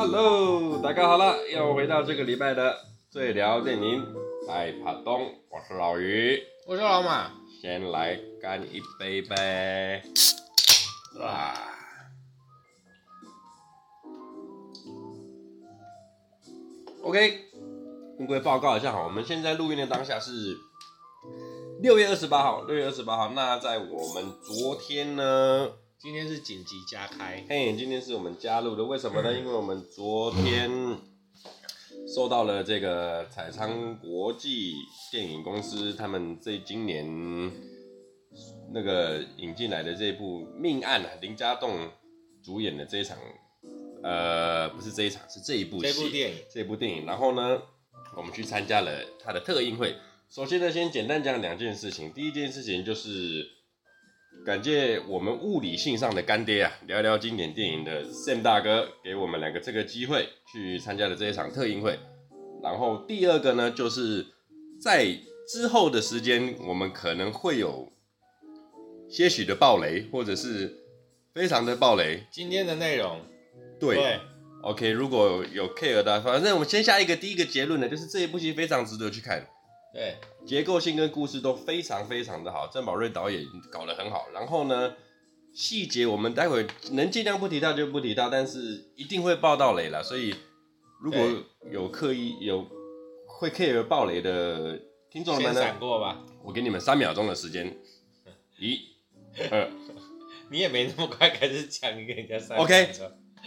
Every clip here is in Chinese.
Hello，大家好了，又回到这个礼拜的最聊电影，爱爬东，我是老于，我是老马，先来干一杯呗。哇，OK，跟各位报告一下哈，我们现在录音的当下是六月二十八号，六月二十八号。那在我们昨天呢？今天是紧急加开，嘿，今天是我们加入的，为什么呢？因为我们昨天收到了这个彩昌国际电影公司他们这今年那个引进来的这部《命案》啊，林家栋主演的这一场，呃，不是这一场，是这一部，这部电影，这部电影。然后呢，我们去参加了他的特映会。首先呢，先简单讲两件事情。第一件事情就是。感谢我们物理性上的干爹啊，聊聊经典电影的 Sam 大哥给我们两个这个机会去参加了这一场特映会。然后第二个呢，就是在之后的时间，我们可能会有些许的爆雷，或者是非常的爆雷。今天的内容，对，对，OK，如果有 care 的，反正我们先下一个第一个结论呢，就是这一部戏非常值得去看。对，结构性跟故事都非常非常的好，郑宝瑞导演搞得很好。然后呢，细节我们待会能尽量不提到就不提到，但是一定会爆到雷了。所以如果有刻意有会 care 爆雷的听众们呢，闪过吧。我给你们三秒钟的时间，一、二，你也没那么快开始讲，你给人家三。OK。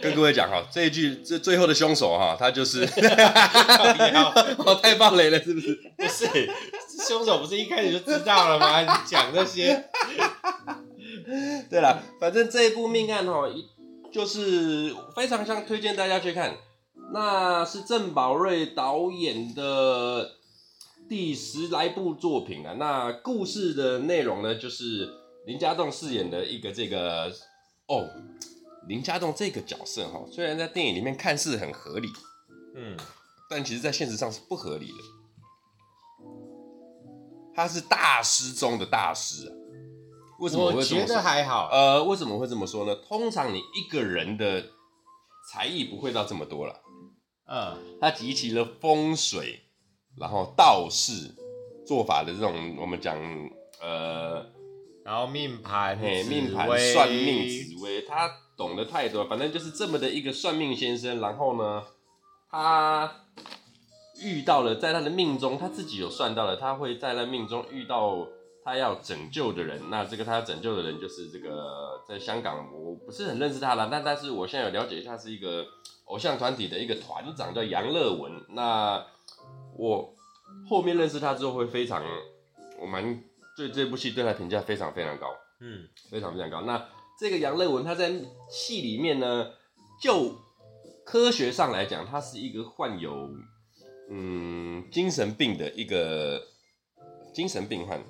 跟各位讲哈，这一句这最后的凶手哈，他就是，我 太暴雷了，是不是？不是，凶手不是一开始就知道了吗？你讲这些。对了，反正这一部命案哈，就是非常想推荐大家去看，那是郑宝瑞导演的第十来部作品啊。那故事的内容呢，就是林家栋饰演的一个这个哦。林家栋这个角色哈，虽然在电影里面看似很合理，嗯，但其实在现实上是不合理的。他是大师中的大师啊！为什么我会这么说？我觉得还好。呃，为什么会这么说呢？通常你一个人的才艺不会到这么多了。嗯，他集齐了风水，然后道士做法的这种，我们讲呃，然后命盘、嘿，命盘、算命、紫薇，他。懂得太多，反正就是这么的一个算命先生。然后呢，他遇到了，在他的命中，他自己有算到了，他会在他命中遇到他要拯救的人。那这个他要拯救的人就是这个在香港，我不是很认识他了，但但是我现在有了解一下，是一个偶像团体的一个团长，叫杨乐文。那我后面认识他之后，会非常，我蛮对这部戏对他评价非常非常高，嗯，非常非常高。那。这个杨乐文他在戏里面呢，就科学上来讲，他是一个患有嗯精神病的一个精神病患。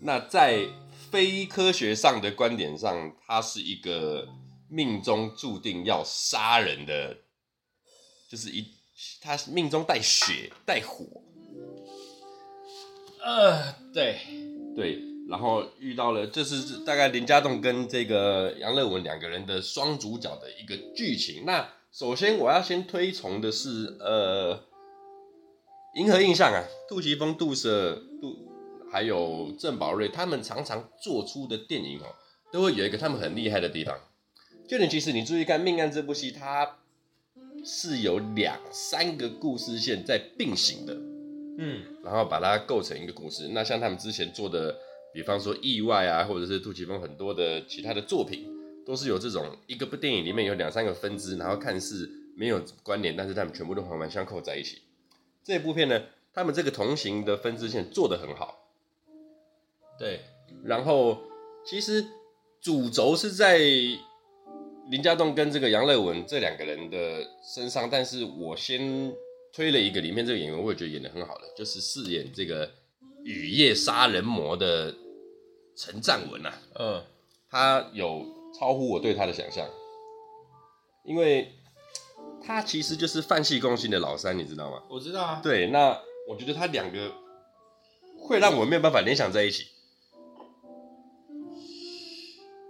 那在非科学上的观点上，他是一个命中注定要杀人的，就是一他命中带血带火。呃，对对。然后遇到了，这是大概林家栋跟这个杨乐文两个人的双主角的一个剧情。那首先我要先推崇的是，呃，银河印象啊，杜琪峰、杜 Sir、杜还有郑宝瑞，他们常常做出的电影哦，都会有一个他们很厉害的地方。就你其实你注意看《命案》这部戏，它是有两三个故事线在并行的，嗯，然后把它构成一个故事。那像他们之前做的。比方说意外啊，或者是杜琪峰很多的其他的作品，都是有这种一个部电影里面有两三个分支，然后看似没有关联，但是他们全部都环环相扣在一起。这部片呢，他们这个同行的分支线做得很好。对，然后其实主轴是在林家栋跟这个杨乐文这两个人的身上，但是我先推了一个里面这个演员，我也觉得演得很好的，就是饰演这个雨夜杀人魔的。陈占文呐，嗯，他有超乎我对他的想象，因为他其实就是泛戏攻心的老三，你知道吗？我知道啊。对，那我觉得他两个会让我没有办法联想在一起，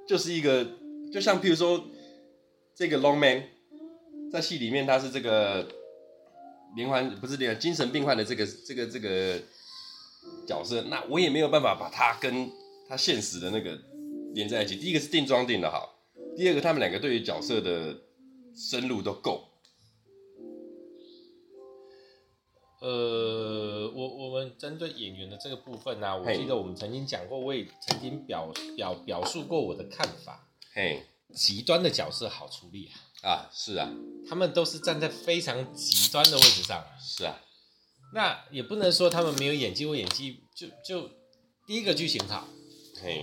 就是一个，就像譬如说这个 Long Man，在戏里面他是这个连环不是连精神病患的这个这个这个角色，那我也没有办法把他跟他现实的那个连在一起。第一个是定妆定的好，第二个他们两个对于角色的深入都够。呃，我我们针对演员的这个部分呢、啊，我记得我们曾经讲过，我也曾经表表表述过我的看法。嘿，极端的角色好处理啊。啊，是啊，他们都是站在非常极端的位置上。是啊，那也不能说他们没有演技，或演技就就第一个剧情好，嘿，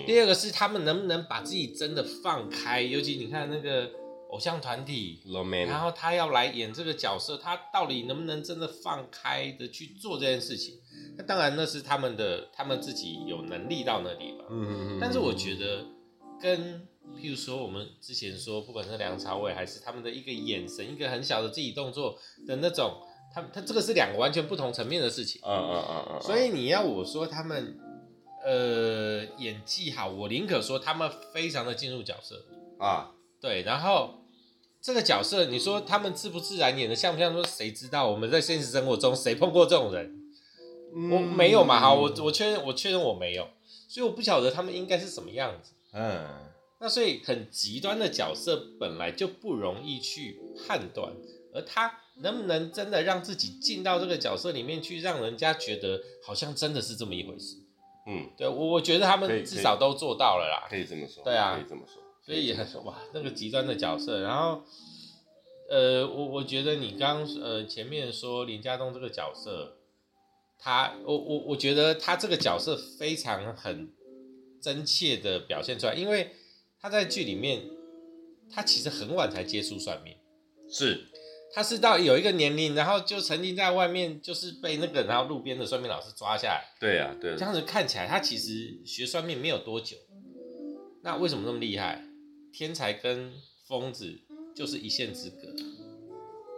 第二个是他们能不能把自己真的放开，尤其你看那个。偶像团体，然后他要来演这个角色，他到底能不能真的放开的去做这件事情？那当然那是他们的，他们自己有能力到那地方。嗯嗯嗯。但是我觉得，跟譬如说我们之前说，不管是梁朝伟还是他们的一个眼神，一个很小的肢体动作的那种，他他这个是两个完全不同层面的事情。嗯嗯嗯嗯。所以你要我说他们，呃，演技好，我宁可说他们非常的进入角色啊。对，然后。这个角色，你说他们自不自然演的像不像？说谁知道？我们在现实生活中谁碰过这种人？嗯、我没有嘛？好，我我确认，我确认我没有，所以我不晓得他们应该是什么样子。嗯，那所以很极端的角色本来就不容易去判断，而他能不能真的让自己进到这个角色里面去，让人家觉得好像真的是这么一回事？嗯，对我我觉得他们至少都做到了啦。可以，这么说。对啊，可以这么说。所以也很哇，那个极端的角色，然后，呃，我我觉得你刚呃前面说林家栋这个角色，他我我我觉得他这个角色非常很真切的表现出来，因为他在剧里面，他其实很晚才接触算命，是，他是到有一个年龄，然后就曾经在外面就是被那个然后路边的算命老师抓下来，对呀、啊，对，这样子看起来他其实学算命没有多久，那为什么那么厉害？天才跟疯子就是一线之隔，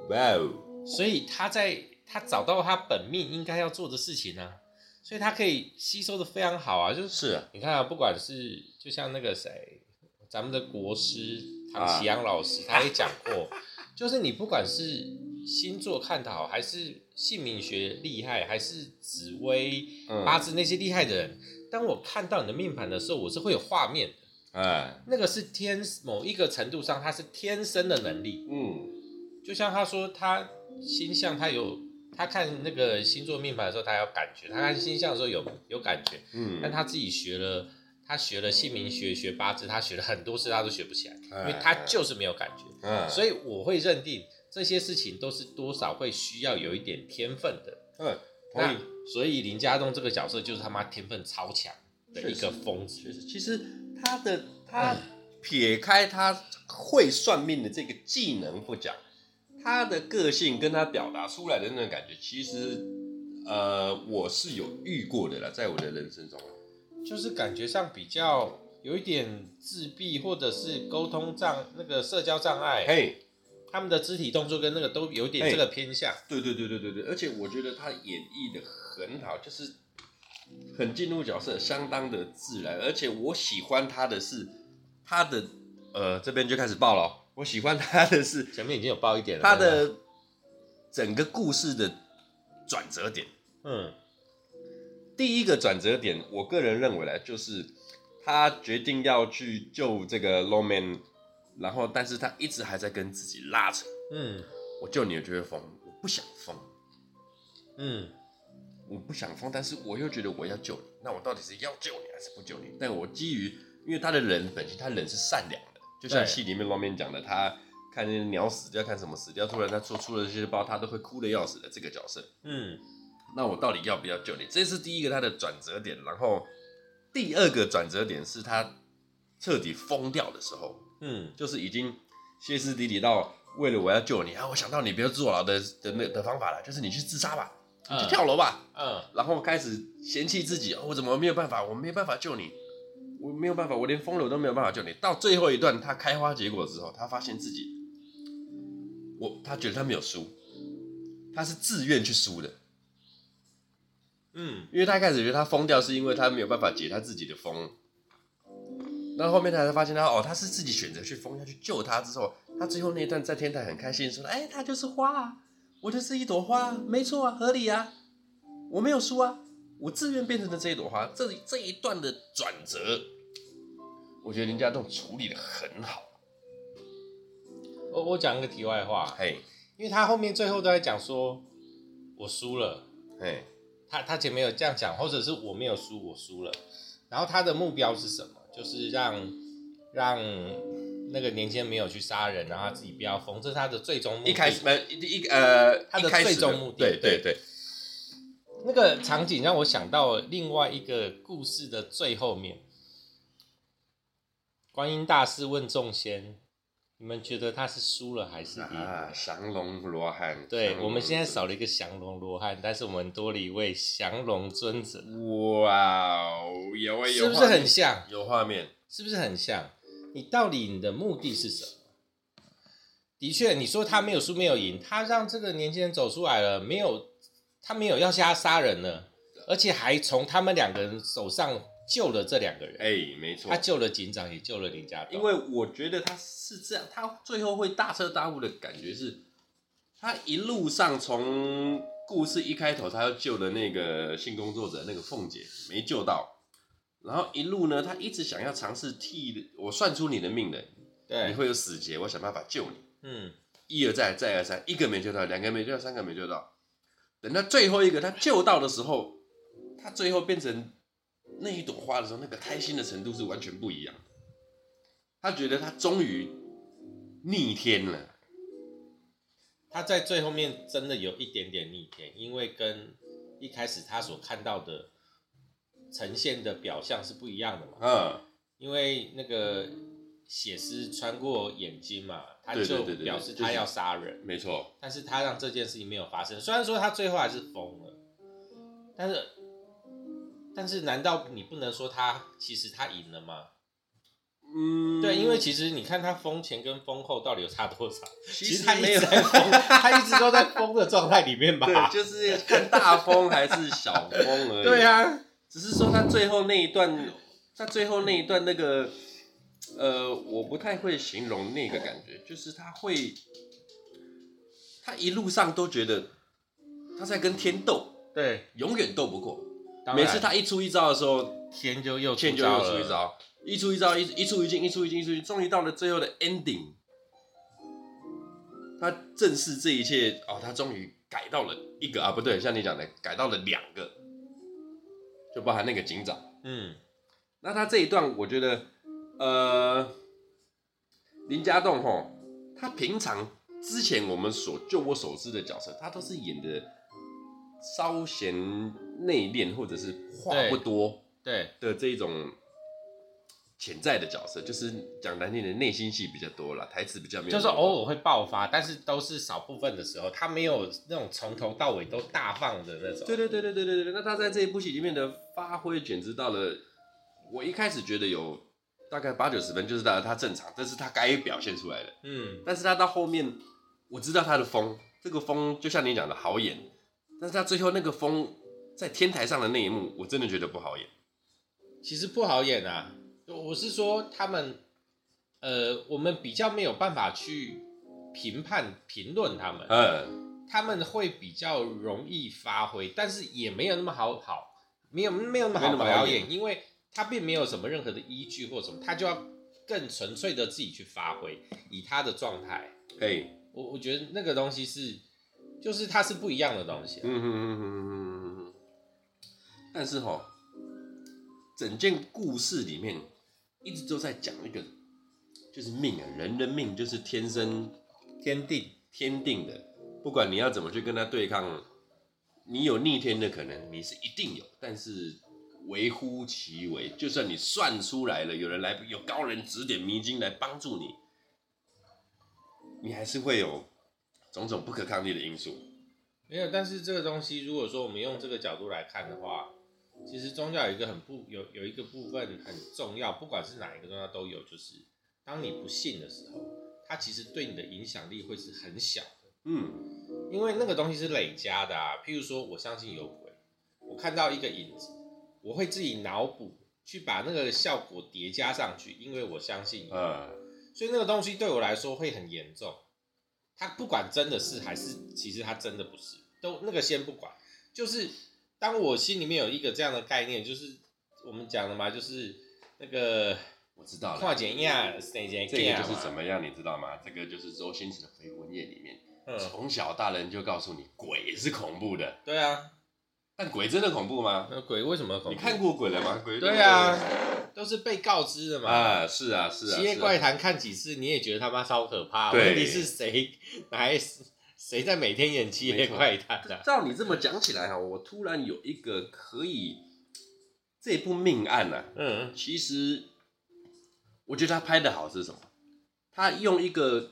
哇哦！所以他在他找到他本命应该要做的事情呢、啊，所以他可以吸收的非常好啊。就是，啊，你看啊，不管是就像那个谁，咱们的国师唐启阳老师，他也讲过，就是你不管是星座看得好，还是姓名学厉害，还是紫微八字那些厉害的人，当我看到你的命盘的时候，我是会有画面的。哎，那个是天某一个程度上，他是天生的能力。嗯，就像他说，他星象他有，他看那个星座命盘的时候，他有感觉；他看星象的时候有有感觉。嗯，但他自己学了，他学了姓名学、学八字，他学了很多事，他都学不起来，因为他就是没有感觉。嗯，所以我会认定这些事情都是多少会需要有一点天分的。嗯，那所以林家栋这个角色就是他妈天分超强的一个疯子。其实。他的他撇开他会算命的这个技能不讲，他的个性跟他表达出来的那种感觉，其实呃我是有遇过的啦，在我的人生中，就是感觉上比较有一点自闭或者是沟通障那个社交障碍，嘿，他们的肢体动作跟那个都有点这个偏向，对对对对对对，而且我觉得他演绎的很好，就是。很进入角色，相当的自然，而且我喜欢他的是他的呃这边就开始爆了，我喜欢他的是前面已经有爆一点了，他的整个故事的转折点，嗯，第一个转折点，我个人认为呢，就是他决定要去救这个 Lawman，然后但是他一直还在跟自己拉扯，嗯，我救你就会疯，我不想疯，嗯。我不想疯，但是我又觉得我要救你，那我到底是要救你还是不救你？但我基于，因为他的人本性，他人是善良的，就像戏里面 Roman 讲的，他看那鸟死掉，看什么死掉，突然他做出了这些包，他都会哭的要死的这个角色。嗯，那我到底要不要救你？这是第一个他的转折点，然后第二个转折点是他彻底疯掉的时候，嗯，就是已经歇斯底里到为了我要救你啊，我想到你不要坐牢的的那的方法了，就是你去自杀吧。你去跳楼吧，嗯，嗯，然后开始嫌弃自己，哦，我怎么没有办法？我没有办法救你，我没有办法，我连疯了都没有办法救你。到最后一段，他开花结果之后，他发现自己，我他觉得他没有输，他是自愿去输的，嗯，因为他一开始觉得他疯掉是因为他没有办法解他自己的疯，那后面他才发现他哦，他是自己选择去疯下去救他之后，他最后那一段在天台很开心说：“哎，他就是花啊，我就是一朵花，没错啊，合理啊，我没有输啊，我自愿变成了这一朵花。”这这一段的转折，我觉得林家栋处理的很好。我我讲一个题外话，嘿，因为他后面最后都在讲说，我输了，嘿，他他前面有这样讲，或者是我没有输，我输了，然后他的目标是什么？就是让让那个年轻人没有去杀人，然后他自己不要疯，这是他的最终目的。一开始没一一呃，他的最终目的，对对对。那个场景让我想到另外一个故事的最后面，观音大士问众仙。你们觉得他是输了还是赢？啊，降龙罗汉。对，我们现在少了一个降龙罗汉，但是我们多了一位降龙尊者。哇哦，有啊，有，是不是很像？有画面，是不是很像？你到底你的目的是什么？的确，你说他没有输没有赢，他让这个年轻人走出来了，没有，他没有要下杀人了，而且还从他们两个人手上。救了这两个人，哎、欸，没错，他救了警长，也救了林家栋。因为我觉得他是这样，他最后会大彻大悟的感觉是，他一路上从故事一开头，他要救的那个性工作者那个凤姐没救到，然后一路呢，他一直想要尝试替我算出你的命的，对，你会有死结，我想办法救你，嗯，一而再，再而三，一个没救到，两个没救到，三个没救到，等到最后一个他救到的时候，他最后变成。那一朵花的时候，那个开心的程度是完全不一样。他觉得他终于逆天了。他在最后面真的有一点点逆天，因为跟一开始他所看到的呈现的表象是不一样的嘛。嗯。因为那个血丝穿过眼睛嘛，他就表示他要杀人。没错。但是他让这件事情没有发生。虽然说他最后还是疯了，但是。但是，难道你不能说他其实他赢了吗？嗯，对，因为其实你看他疯前跟疯后到底有差多少？其实他一直在疯，他一直都在疯的状态里面吧？对，就是看大疯还是小疯而已。对啊，只是说他最后那一段，他最后那一段那个，呃，我不太会形容那个感觉，就是他会，他一路上都觉得他在跟天斗，对，永远斗不过。每次他一出一招的时候，天就又天就又出一招，一出一招，一一出一进，一出一进，一出一进，终于到了最后的 ending，他正视这一切哦，他终于改到了一个啊，不对，像你讲的，改到了两个，就包含那个警长，嗯，那他这一段，我觉得，呃，林家栋吼，他平常之前我们所就我所知的角色，他都是演的。稍显内敛，或者是话不多，对的这一种潜在的角色，就是讲难听点，内心戏比较多了，台词比较没有，就是偶尔会爆发，但是都是少部分的时候，他没有那种从头到尾都大放的那种。对对对对对对对，那他在这一部戏里面的发挥简直到了，我一开始觉得有大概八九十分，就是他他正常，这是他该表现出来的，嗯，但是他到后面，我知道他的风，这个风就像你讲的好演。但是他最后那个疯在天台上的那一幕，我真的觉得不好演。其实不好演啊，我是说他们，呃，我们比较没有办法去评判、评论他们。嗯，他们会比较容易发挥，但是也没有那么好好，没有没有那么好表演，因为他并没有什么任何的依据或什么，他就要更纯粹的自己去发挥，以他的状态。哎，我我觉得那个东西是。就是它是不一样的东西，啊，嗯嗯嗯哼嗯嗯，但是哈，整件故事里面一直都在讲一个，就是命啊，人的命就是天生天定天定的，不管你要怎么去跟他对抗，你有逆天的可能，你是一定有，但是微乎其微，就算你算出来了，有人来有高人指点迷津来帮助你，你还是会有。种种不可抗力的因素，没有。但是这个东西，如果说我们用这个角度来看的话，其实宗教有一个很不有有一个部分很重要，不管是哪一个宗教都有，就是当你不信的时候，它其实对你的影响力会是很小的。嗯，因为那个东西是累加的啊。譬如说，我相信有鬼，我看到一个影子，我会自己脑补去把那个效果叠加上去，因为我相信。嗯。所以那个东西对我来说会很严重。它不管真的是还是其实它真的不是，都那个先不管。就是当我心里面有一个这样的概念，就是我们讲的嘛，就是那个我知道了，跨检验这个就是怎么样，你知道吗？这个就是周星驰的《回魂夜》里面，从、嗯、小大人就告诉你鬼是恐怖的。对啊。但鬼真的恐怖吗？那鬼为什么恐怖？你看过鬼了吗？鬼对啊，都是被告知的嘛。啊，是啊，是啊。《七夜怪谈》看几次你也觉得他妈超可怕。问题是谁还谁在每天演《七夜怪谈》啊？照你这么讲起来哈，我突然有一个可以这部命案呢、啊。嗯，其实我觉得他拍的好是什么？他用一个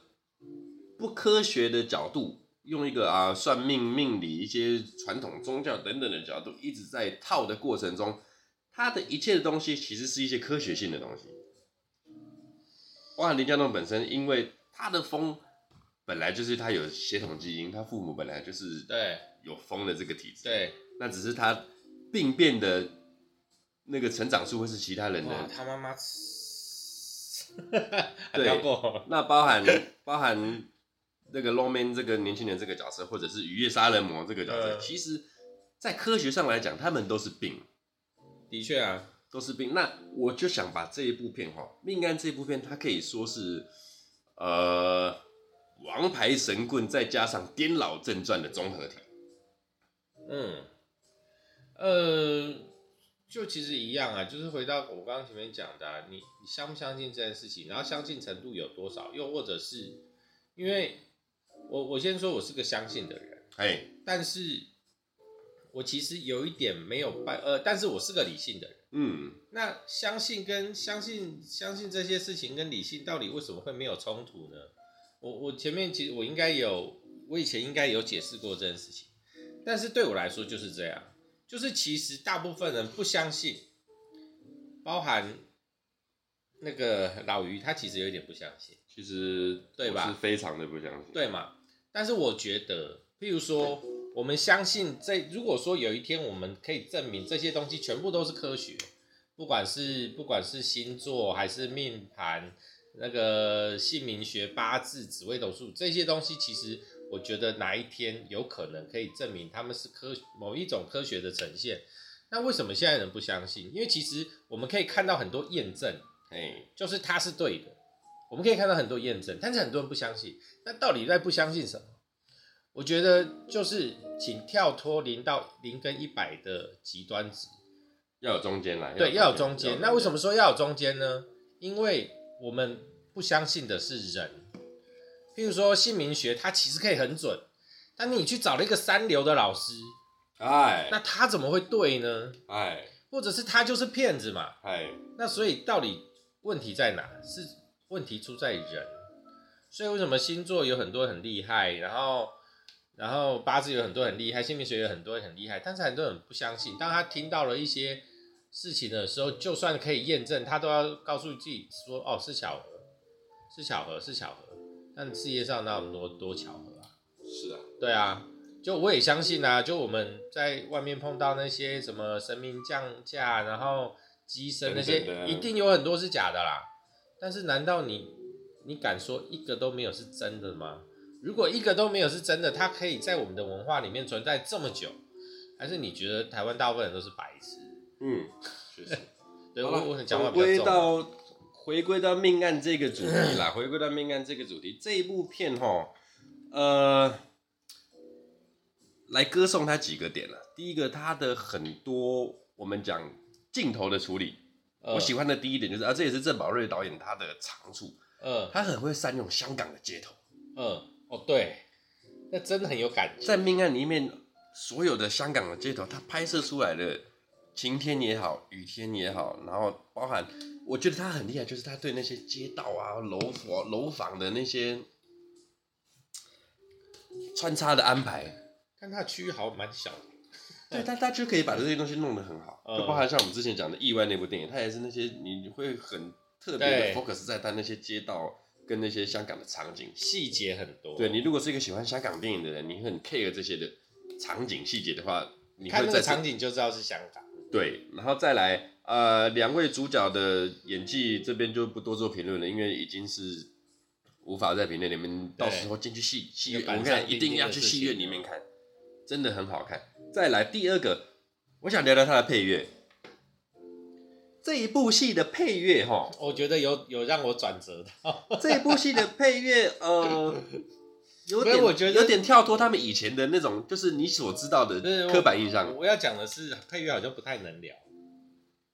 不科学的角度。用一个啊算命命理一些传统宗教等等的角度，一直在套的过程中，他的一切的东西其实是一些科学性的东西。哇，林家栋本身因为他的风本来就是他有血统基因，他父母本来就是对有风的这个体质，对，那只是他病变的那个成长数会是其他人的。他妈妈，对，那包含包含。那个 Lawman 这个年轻人这个角色，或者是雨夜杀人魔这个角色，呃、其实，在科学上来讲，他们都是病。的确啊，都是病。那我就想把这一部片哈，《命案》这部片，它可以说是呃，王牌神棍再加上颠老正传的综合体。嗯，呃，就其实一样啊，就是回到我刚刚前面讲的、啊，你你相不相信这件事情，然后相信程度有多少，又或者是因为。我我先说，我是个相信的人，哎，但是我其实有一点没有办，呃，但是我是个理性的人，嗯，那相信跟相信相信这些事情跟理性到底为什么会没有冲突呢？我我前面其实我应该有，我以前应该有解释过这件事情，但是对我来说就是这样，就是其实大部分人不相信，包含那个老于他其实有一点不相信，其实对吧？是非常的不相信，对吗？但是我觉得，譬如说，我们相信这，如果说有一天我们可以证明这些东西全部都是科学，不管是不管是星座还是命盘，那个姓名学、八字、紫微斗数这些东西，其实我觉得哪一天有可能可以证明他们是科某一种科学的呈现。那为什么现在人不相信？因为其实我们可以看到很多验证，哎，就是它是对的。我们可以看到很多验证，但是很多人不相信。那到底在不相信什么？我觉得就是请跳脱零到零跟一百的极端值，要有中间来。对，要有中间。那为什么说要有中间呢？因为我们不相信的是人。譬如说姓名学，它其实可以很准，但你去找了一个三流的老师，哎，那他怎么会对呢？哎，或者是他就是骗子嘛？哎，那所以到底问题在哪？是？问题出在人，所以为什么星座有很多很厉害，然后，然后八字有很多很厉害，姓名学有很多很厉害，但是很多人不相信。当他听到了一些事情的时候，就算可以验证，他都要告诉自己说：“哦，是巧合，是巧合，是巧合。”但世界上哪有那么多多巧合啊？是啊，对啊，就我也相信啊，就我们在外面碰到那些什么神明降价，然后机身那些，一定有很多是假的啦。但是，难道你你敢说一个都没有是真的吗？如果一个都没有是真的，它可以在我们的文化里面存在这么久，还是你觉得台湾大部分人都是白痴？嗯，确实。对，我我讲话比较重。回归到回归到命案这个主题啦，回归到命案这个主题，这一部片哈，呃，来歌颂它几个点了。第一个，它的很多我们讲镜头的处理。我喜欢的第一点就是啊，这也是郑宝瑞导演他的长处。嗯，他很会善用香港的街头。嗯，哦，对，那真的很有感觉。在命案里面，所有的香港的街头，他拍摄出来的晴天也好，雨天也好，然后包含，我觉得他很厉害，就是他对那些街道啊、楼房、楼房的那些穿插的安排。但他的区域好像蛮小的。对，他他就可以把这些东西弄得很好，就包含像我们之前讲的《意外》那部电影，他也是那些你会很特别的 focus 在他那些街道跟那些香港的场景，细节很多。对，你如果是一个喜欢香港电影的人，你很 care 这些的场景细节的话，你会看那个场景就知道是香港。对，然后再来，呃，两位主角的演技这边就不多做评论了，因为已经是无法在评论。你们到时候进去戏戏院，我看一定要去戏院里面看，真的很好看。再来第二个，我想聊聊他的配乐。这一部戏的配乐，哈，我觉得有有让我转折的。这一部戏的配乐，呃，有点，我觉得有点跳脱他们以前的那种，就是你所知道的刻板印象。我，我要讲的是，配乐好像不太能聊，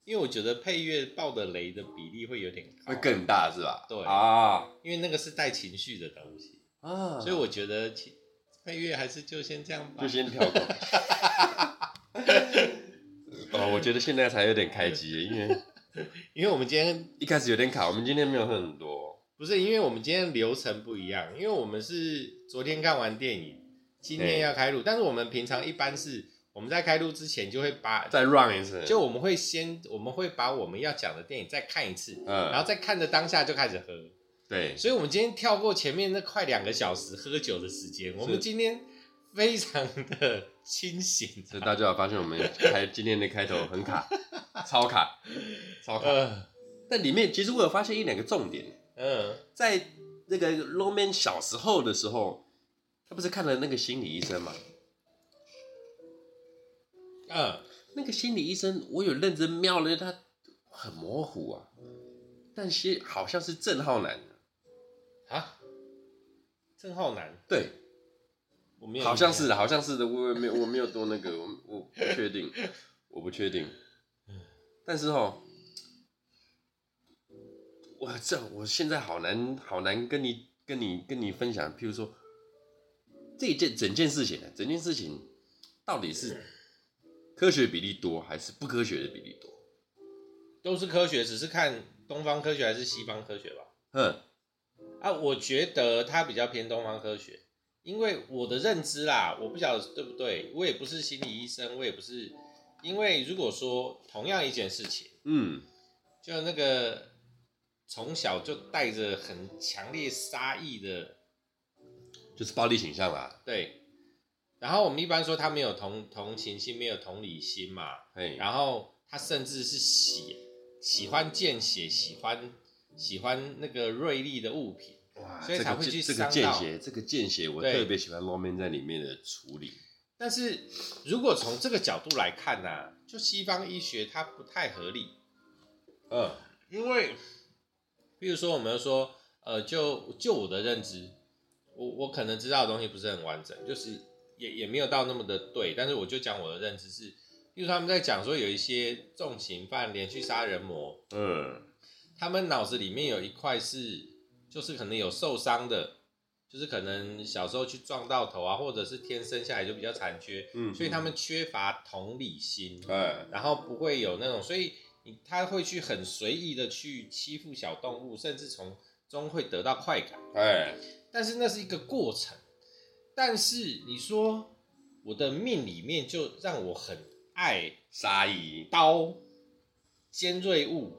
因为我觉得配乐爆的雷的比例会有点高，会更大，是吧？对啊，因为那个是带情绪的东西啊，所以我觉得配乐还是就先这样吧，就先跳过。哦，我觉得现在才有点开机，因为 因为我们今天一开始有点卡，我们今天没有喝很多，不是因为我们今天流程不一样，因为我们是昨天看完电影，今天要开录，但是我们平常一般是我们在开录之前就会把再 run 一次，就我们会先我们会把我们要讲的电影再看一次，嗯，然后再看着当下就开始喝，对，所以我们今天跳过前面那快两个小时喝酒的时间，我们今天。非常的清醒，所以大家有发现我们开今天的开头很卡，超卡，超卡。呃、但里面其实我有发现一两个重点。嗯，在那个 Roman 小时候的时候，他不是看了那个心理医生吗？嗯，那个心理医生，我有认真瞄了，他很模糊啊，但是好像是郑浩南。啊，郑浩南，对。好像是的，好像是的，我没有，我没有多那个，我我不确定，我不确定。但是哈，哇，这我现在好难，好难跟你、跟你、跟你分享。譬如说，这一件整件事情呢，整件事情到底是科学比例多还是不科学的比例多？都是科学，只是看东方科学还是西方科学吧。嗯，啊，我觉得它比较偏东方科学。因为我的认知啦，我不晓得对不对，我也不是心理医生，我也不是。因为如果说同样一件事情，嗯，就那个从小就带着很强烈杀意的，就是暴力倾向啦。对。然后我们一般说他没有同同情心，没有同理心嘛。嘿。然后他甚至是喜喜欢见血，喜欢喜欢那个锐利的物品。哇，所以才会去这个见血，这个见血，我特别喜欢 Roman 在里面的处理。但是如果从这个角度来看呢、啊，就西方医学它不太合理。嗯，因为，比如说我们说，呃，就就我的认知，我我可能知道的东西不是很完整，就是也也没有到那么的对。但是我就讲我的认知是，比如说他们在讲说有一些重刑犯、连续杀人魔，嗯，他们脑子里面有一块是。就是可能有受伤的，就是可能小时候去撞到头啊，或者是天生下来就比较残缺，嗯，所以他们缺乏同理心，嗯，然后不会有那种，所以你他会去很随意的去欺负小动物，甚至从中会得到快感，哎，但是那是一个过程，但是你说我的命里面就让我很爱杀意刀尖锐物。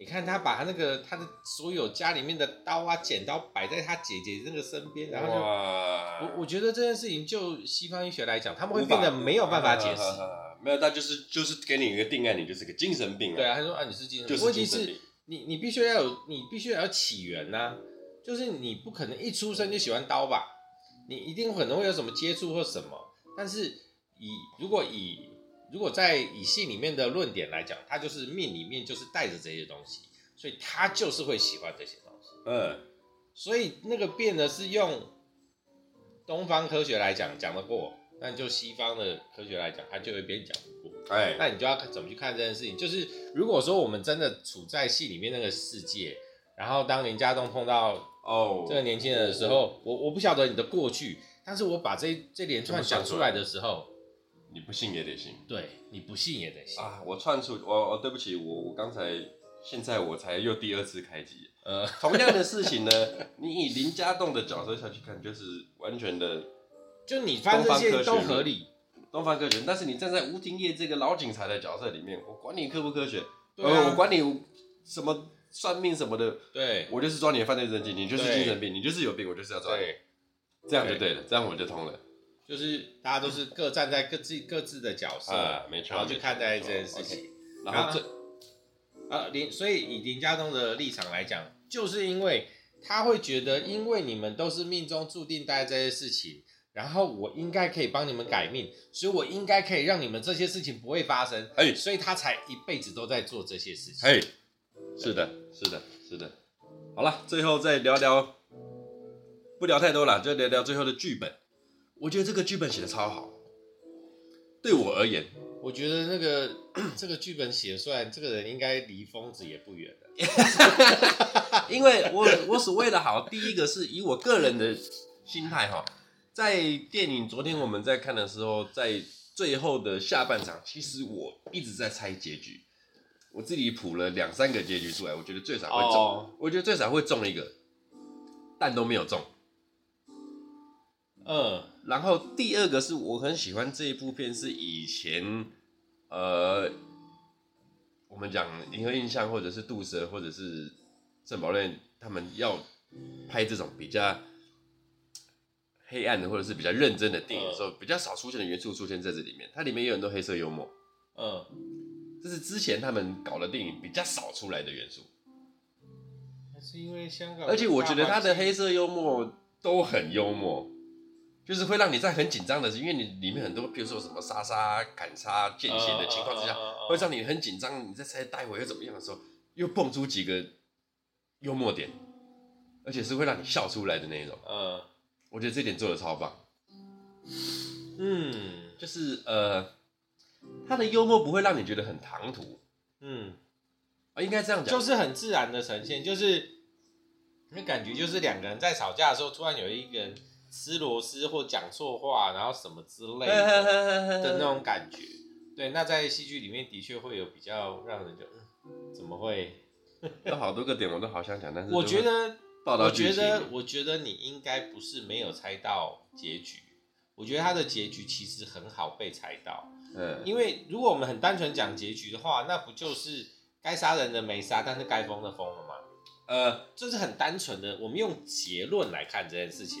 你看他把他那个他的所有家里面的刀啊剪刀摆在他姐姐那个身边，然后就我我觉得这件事情就西方医学来讲，他们会变得没有办法解释。没有，他就是就是给你一个定案，你就是个精神病。对啊，他说啊你是精神病。问题是你你必须要有你必须要有起源呐、啊，就是你不可能一出生就喜欢刀吧？你一定可能会有什么接触或什么。但是以如果以如果在以性里面的论点来讲，他就是命里面就是带着这些东西，所以他就是会喜欢这些东西。嗯，所以那个变呢是用东方科学来讲讲得过，但就西方的科学来讲，它就会变讲不过。哎，那你就要怎么去看这件事情？就是如果说我们真的处在戏里面那个世界，然后当林家栋碰到哦这个年轻人的时候，哦、我我不晓得你的过去，但是我把这这连串讲出来的时候。你不信也得信，对，你不信也得信啊！我串出我我对不起我我刚才现在我才又第二次开机，呃，同样的事情呢，你以林家栋的角色下去看，就是完全的，就你发现这些都合理，东方科学，但是你站在吴廷烨这个老警察的角色里面，我管你科不科学，对啊、呃，我管你什么算命什么的，对，我就是抓你的犯罪证据，你就是精神病，你就是有病，我就是要抓你，这样就对了，这样我就通了。就是大家都是各站在各自各自的角色，啊、没错，然后去看待这件事情。然后这，啊，林，所以以林家栋的立场来讲，就是因为他会觉得，因为你们都是命中注定待这些事情，然后我应该可以帮你们改命，所以我应该可以让你们这些事情不会发生。哎，所以他才一辈子都在做这些事情。哎，是的，是的，是的。好了，最后再聊聊，不聊太多了，就聊聊最后的剧本。我觉得这个剧本写的超好，对我而言。我觉得那个这个剧本写出来，这个人应该离疯子也不远了。因为我我所谓的好，第一个是以我个人的心态哈，在电影昨天我们在看的时候，在最后的下半场，其实我一直在猜结局，我自己谱了两三个结局出来，我觉得最少会中，oh. 我觉得最少会中一个，但都没有中。嗯，然后第二个是我很喜欢这一部片，是以前，呃，我们讲银河印象或者是杜蛇或者是郑宝瑞他们要拍这种比较黑暗的或者是比较认真的电影的时候，比较少出现的元素出现在这里面，它里面有很多黑色幽默，嗯，这是之前他们搞的电影比较少出来的元素，还是因为香港，而且我觉得他的黑色幽默都很幽默。就是会让你在很紧张的时候，因为你里面很多，比如说什么杀杀、砍杀、见血的情况之下，会让你很紧张。你在猜待会又怎么样的时候，又蹦出几个幽默点，而且是会让你笑出来的那种。嗯，我觉得这点做的超棒。嗯，就是呃，他的幽默不会让你觉得很唐突。嗯，啊，应该这样讲，就是很自然的呈现，就是那感觉就是两个人在吵架的时候，突然有一个人。吃螺丝或讲错话，然后什么之类的的那种感觉，对，那在戏剧里面的确会有比较让人就，嗯，怎么会？有好多个点我都好想讲，但是我觉得，我觉得，我觉得你应该不是没有猜到结局，我觉得他的结局其实很好被猜到，嗯，因为如果我们很单纯讲结局的话，那不就是该杀人的没杀，但是该疯的疯了吗？呃，这是很单纯的，我们用结论来看这件事情。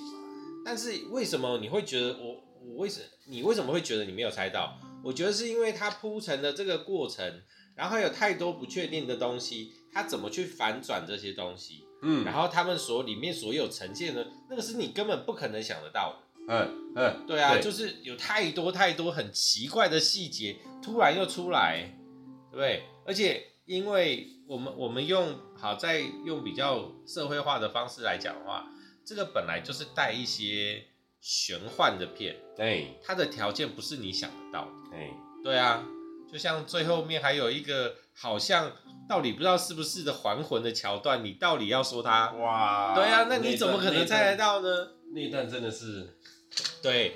但是为什么你会觉得我我为什你为什么会觉得你没有猜到？我觉得是因为它铺陈的这个过程，然后有太多不确定的东西，它怎么去反转这些东西？嗯，然后他们所里面所有呈现的，那个是你根本不可能想得到的。嗯嗯，对啊，对，就是有太多太多很奇怪的细节，突然又出来，对不对？而且因为我们我们用好在用比较社会化的方式来讲的话。这个本来就是带一些玄幻的片，对，它的条件不是你想得到的，哎，对啊，就像最后面还有一个好像到底不知道是不是的还魂的桥段，你到底要说它？哇，对啊，那你怎么可能猜得到呢？那一段真的是，对，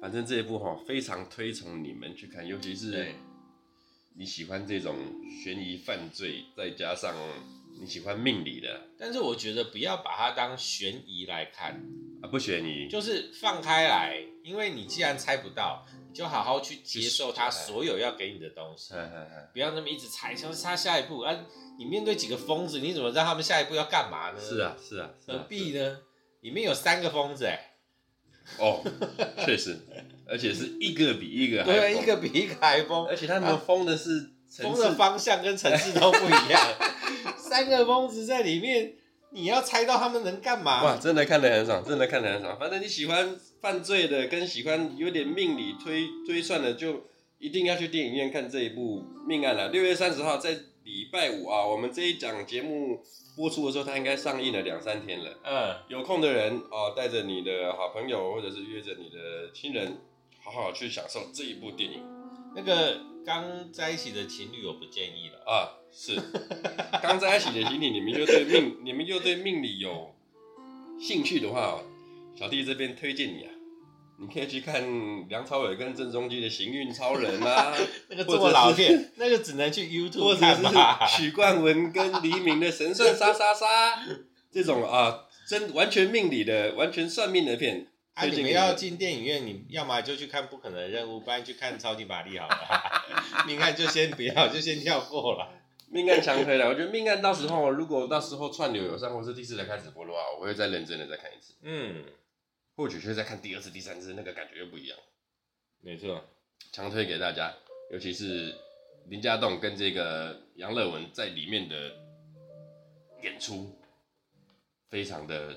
反正这一部哈非常推崇你们去看，尤其是你喜欢这种悬疑犯罪，再加上。你喜欢命理的，但是我觉得不要把它当悬疑来看。啊，不悬疑，就是放开来，因为你既然猜不到，你就好好去接受他所有要给你的东西，不要那么一直猜，像是他下一步啊，你面对几个疯子，你怎么知道他们下一步要干嘛呢？是啊，是啊，何必呢？里面有三个疯子哎，哦，确实，而且是一个比一个还 对，一个比一个还疯，而且他们疯的是疯的方向跟城市都不一样。三个疯子在里面，你要猜到他们能干嘛？哇，真的看得很爽，真的看得很爽。反正你喜欢犯罪的，跟喜欢有点命理推推算的，就一定要去电影院看这一部命案了。六月三十号在礼拜五啊，我们这一档节目播出的时候，它应该上映了两三天了。嗯，有空的人啊，带着你的好朋友，或者是约着你的亲人，好好去享受这一部电影。那个刚在一起的情侣，我不建议了啊。是，刚在一起的情侣，你们又对命，你们又对命理有兴趣的话，小弟这边推荐你啊，你可以去看梁朝伟跟郑中基的《行运超人》啊，那个这么老片，那个只能去 YouTube 看吧。许冠文跟黎明的《神算杀杀杀》这种啊，真完全命理的、完全算命的片。啊，你们要进电影院，你要么就去看《不可能的任务》，不然去看《超级玛丽》好了。命案就先不要，就先跳过了。命案强推了，我觉得命案到时候，如果到时候串流有上或是第四台开直播的话，我会再认真的再看一次。嗯，或许会再看第二次、第三次，那个感觉又不一样。没错，强推给大家，尤其是林家栋跟这个杨乐文在里面的演出，非常的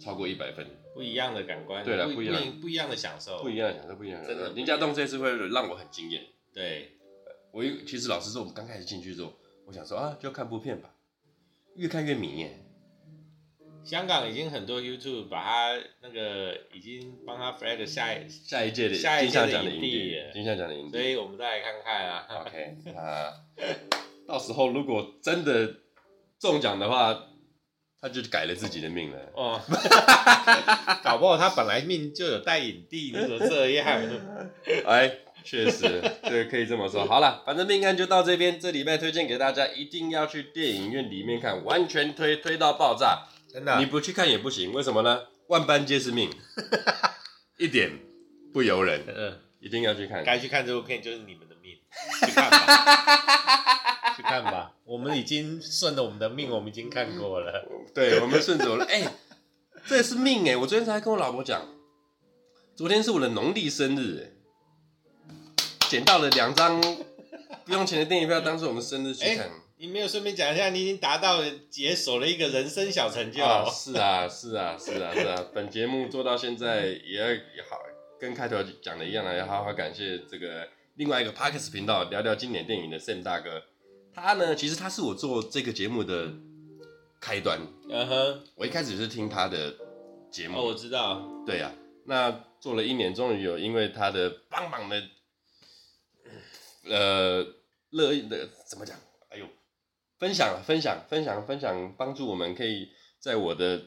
超过一百分，不一样的感官，对了，不不一样，不一样的享受，不一样的享受，不一样的真的。林家栋这次会让我很惊艳。对，我其实老实说，我们刚开始进去之后，我想说啊，就看部片吧，越看越迷耶。香港已经很多 YouTube 把他那个已经帮他 flag 下一下一届的下一届的影帝，金像奖的影帝，所以我们再来看看啊。OK 啊，到时候如果真的中奖的话，他就改了自己的命了。哦，搞不好他本来命就有带影帝，你怎么这样？哎，确实，对，可以这么说。好了，反正命案就到这边，这礼拜推荐给大家，一定要去电影院里面看，完全推推到爆炸。真的，你不去看也不行，为什么呢？万般皆是命，一点不由人。嗯，一定要去看。该去看这部片就是你们的命，去看吧，去看吧。我们已经顺着我们的命，我们已经看过了。对，我们顺着了。哎、欸，这也是命哎！我昨天才跟我老婆讲，昨天是我的农历生日哎，捡到了两张不用钱的电影票，当做我们生日去看。欸你没有顺便讲一下，你已经达到解锁了一个人生小成就。啊，是啊，是啊，是啊，是啊。本节目做到现在也要也好，跟开头讲的一样啊，要好好感谢这个另外一个 Podcast 频道聊聊经典电影的 Sam 大哥。他呢，其实他是我做这个节目的开端。嗯哼，我一开始是听他的节目。哦，我知道。对呀、啊，那做了一年，终于有因为他的帮忙的，呃，乐意的怎么讲？哎呦。分享，分享，分享，分享，帮助我们可以在我的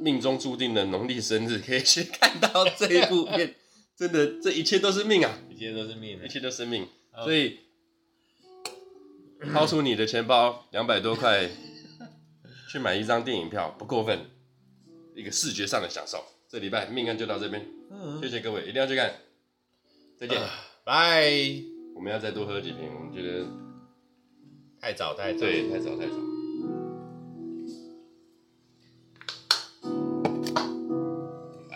命中注定的农历生日，可以去看到这一部片。真的，这一切都是命啊！一切都是命，一切都是命。所以，掏出你的钱包两百多块，去买一张电影票，不过分。一个视觉上的享受。这礼拜命案就到这边，谢谢各位，一定要去看。再见，拜。我们要再多喝几瓶，我们觉得。太早，太早，对，太早，太早。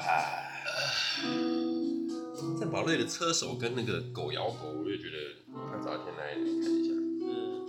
啊！在宝瑞的车手跟那个狗咬狗，我也觉得他早一天来看一下。